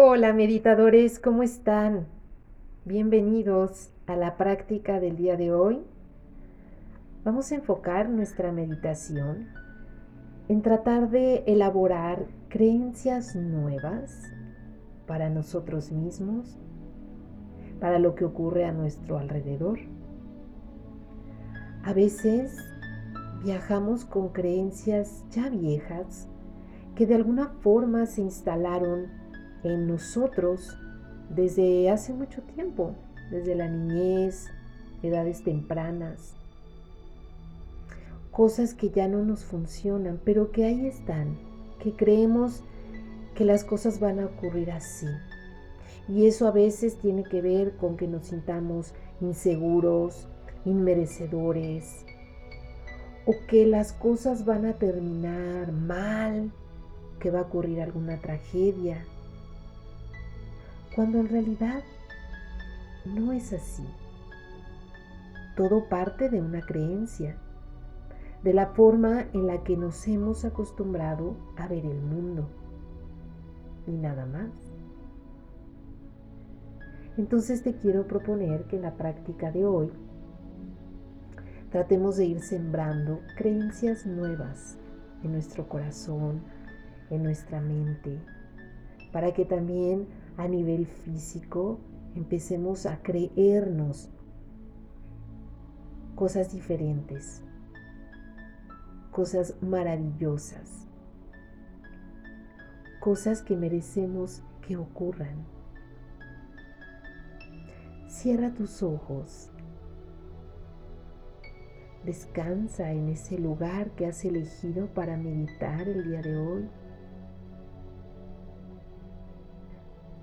Hola meditadores, ¿cómo están? Bienvenidos a la práctica del día de hoy. Vamos a enfocar nuestra meditación en tratar de elaborar creencias nuevas para nosotros mismos, para lo que ocurre a nuestro alrededor. A veces viajamos con creencias ya viejas que de alguna forma se instalaron en nosotros desde hace mucho tiempo, desde la niñez, edades tempranas. Cosas que ya no nos funcionan, pero que ahí están, que creemos que las cosas van a ocurrir así. Y eso a veces tiene que ver con que nos sintamos inseguros, inmerecedores, o que las cosas van a terminar mal, que va a ocurrir alguna tragedia, cuando en realidad no es así. Todo parte de una creencia, de la forma en la que nos hemos acostumbrado a ver el mundo y nada más. Entonces te quiero proponer que en la práctica de hoy tratemos de ir sembrando creencias nuevas en nuestro corazón, en nuestra mente, para que también a nivel físico, empecemos a creernos cosas diferentes, cosas maravillosas, cosas que merecemos que ocurran. Cierra tus ojos. Descansa en ese lugar que has elegido para meditar el día de hoy.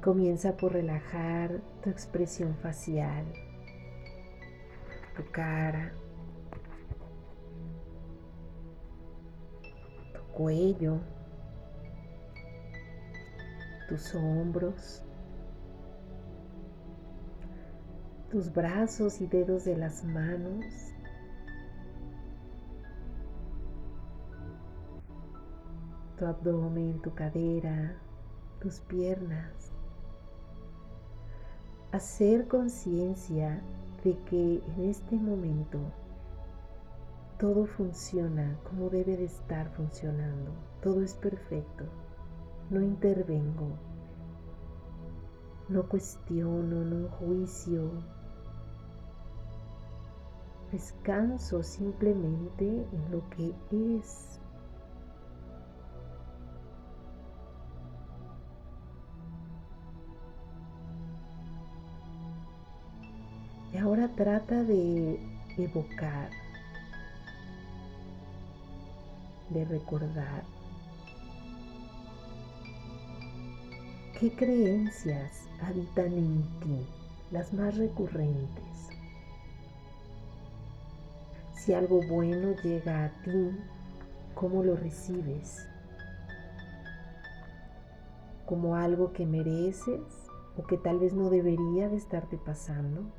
Comienza por relajar tu expresión facial, tu cara, tu cuello, tus hombros, tus brazos y dedos de las manos. Tu abdomen, tu cadera, tus piernas hacer conciencia de que en este momento todo funciona como debe de estar funcionando, todo es perfecto, no intervengo, no cuestiono, no juicio, descanso simplemente en lo que es. Y ahora trata de evocar, de recordar qué creencias habitan en ti, las más recurrentes. Si algo bueno llega a ti, ¿cómo lo recibes? ¿Como algo que mereces o que tal vez no debería de estarte pasando?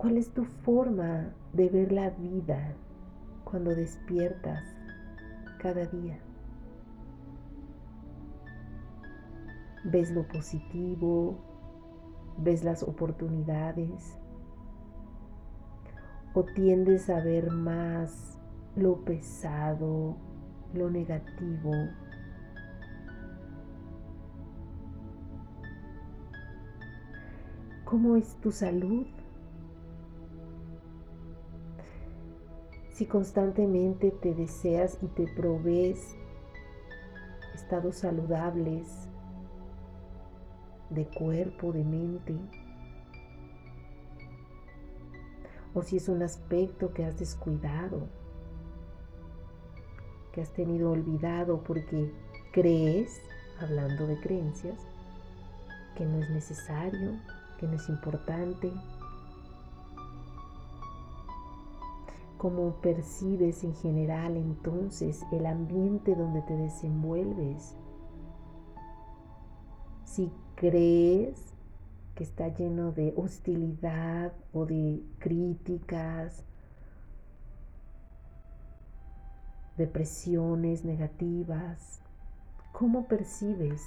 ¿Cuál es tu forma de ver la vida cuando despiertas cada día? ¿Ves lo positivo? ¿Ves las oportunidades? ¿O tiendes a ver más lo pesado, lo negativo? ¿Cómo es tu salud? Si constantemente te deseas y te provees estados saludables de cuerpo, de mente, o si es un aspecto que has descuidado, que has tenido olvidado porque crees, hablando de creencias, que no es necesario, que no es importante, cómo percibes en general entonces el ambiente donde te desenvuelves. Si crees que está lleno de hostilidad o de críticas, depresiones negativas. ¿Cómo percibes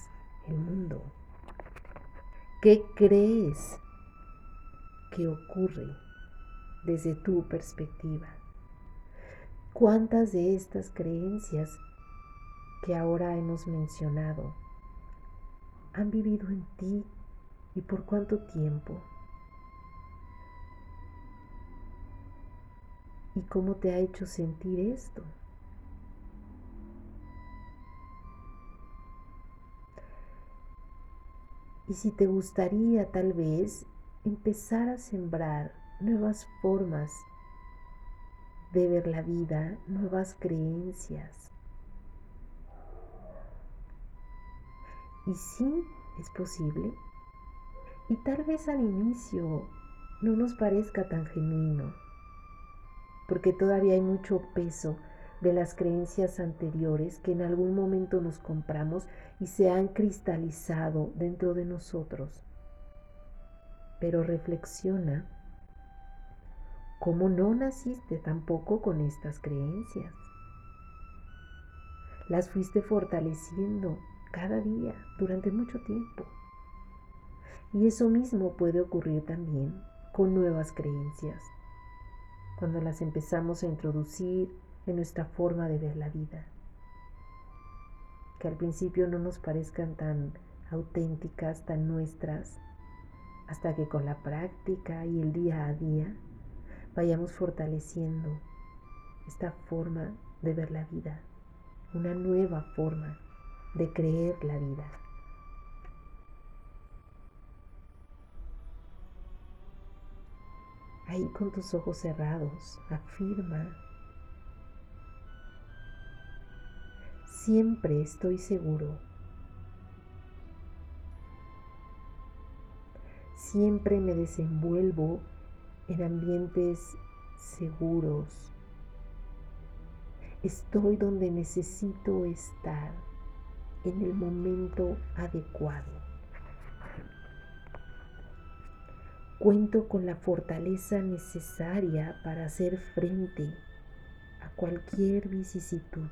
el mundo? ¿Qué crees que ocurre desde tu perspectiva? ¿Cuántas de estas creencias que ahora hemos mencionado han vivido en ti y por cuánto tiempo? ¿Y cómo te ha hecho sentir esto? Y si te gustaría tal vez empezar a sembrar nuevas formas de ver la vida, nuevas creencias. Y sí, es posible. Y tal vez al inicio no nos parezca tan genuino, porque todavía hay mucho peso de las creencias anteriores que en algún momento nos compramos y se han cristalizado dentro de nosotros. Pero reflexiona cómo no naciste tampoco con estas creencias. Las fuiste fortaleciendo cada día durante mucho tiempo. Y eso mismo puede ocurrir también con nuevas creencias. Cuando las empezamos a introducir en nuestra forma de ver la vida. Que al principio no nos parezcan tan auténticas, tan nuestras, hasta que con la práctica y el día a día vayamos fortaleciendo esta forma de ver la vida, una nueva forma de creer la vida. Ahí con tus ojos cerrados, afirma siempre estoy seguro. Siempre me desenvuelvo en ambientes seguros. Estoy donde necesito estar en el momento adecuado. Cuento con la fortaleza necesaria para hacer frente a cualquier vicisitud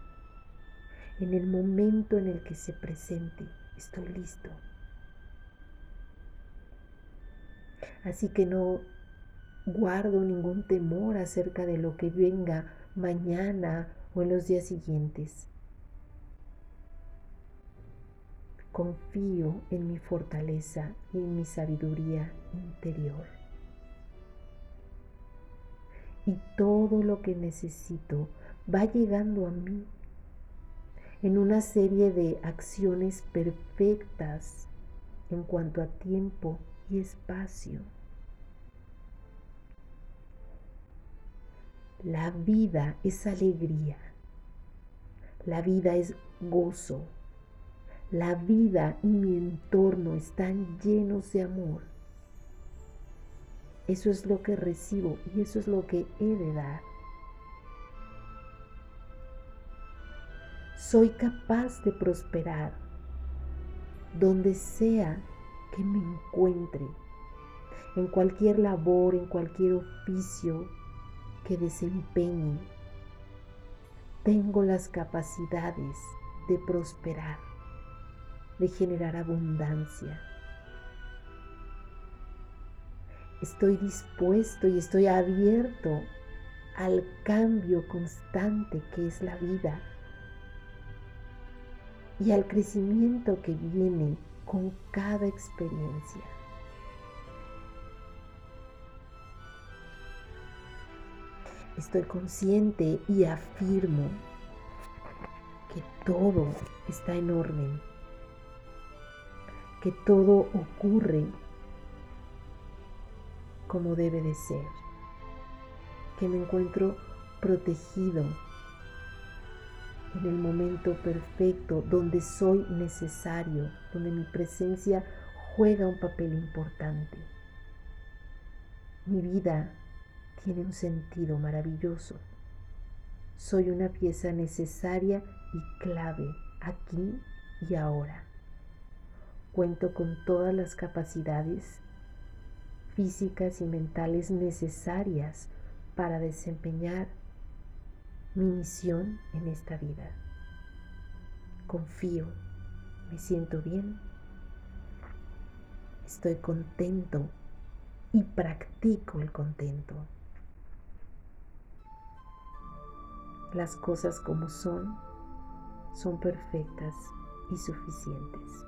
en el momento en el que se presente. Estoy listo. Así que no guardo ningún temor acerca de lo que venga mañana o en los días siguientes. Confío en mi fortaleza y en mi sabiduría interior. Y todo lo que necesito va llegando a mí en una serie de acciones perfectas en cuanto a tiempo y espacio. La vida es alegría. La vida es gozo. La vida y mi entorno están llenos de amor. Eso es lo que recibo y eso es lo que he de dar. soy capaz de prosperar donde sea que me encuentre, en cualquier labor, en cualquier oficio que desempeñe. Tengo las capacidades de prosperar, de generar abundancia. Estoy dispuesto y estoy abierto al cambio constante que es la vida y al crecimiento que viene con cada experiencia. Estoy consciente y afirmo que todo está en orden, que todo ocurre como debe de ser, que me encuentro protegido en el momento perfecto, donde soy necesario, donde mi presencia juega un papel importante. Mi vida tiene un sentido maravilloso. Soy una pieza necesaria y clave aquí y ahora. Cuento con todas las capacidades físicas y mentales necesarias para desempeñar mi misión en esta vida. Confío, me siento bien, estoy contento y practico el contento. Las cosas como son son perfectas y suficientes.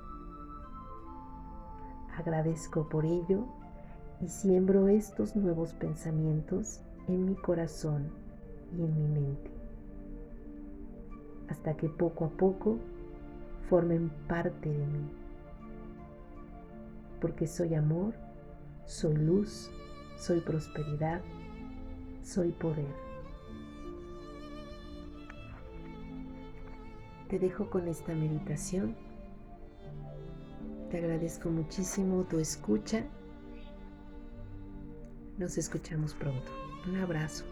Agradezco por ello y siembro estos nuevos pensamientos en mi corazón y en mi mente, hasta que poco a poco formen parte de mí, porque soy amor, soy luz, soy prosperidad, soy poder. Te dejo con esta meditación. Te agradezco muchísimo tu escucha. Nos escuchamos pronto. Un abrazo.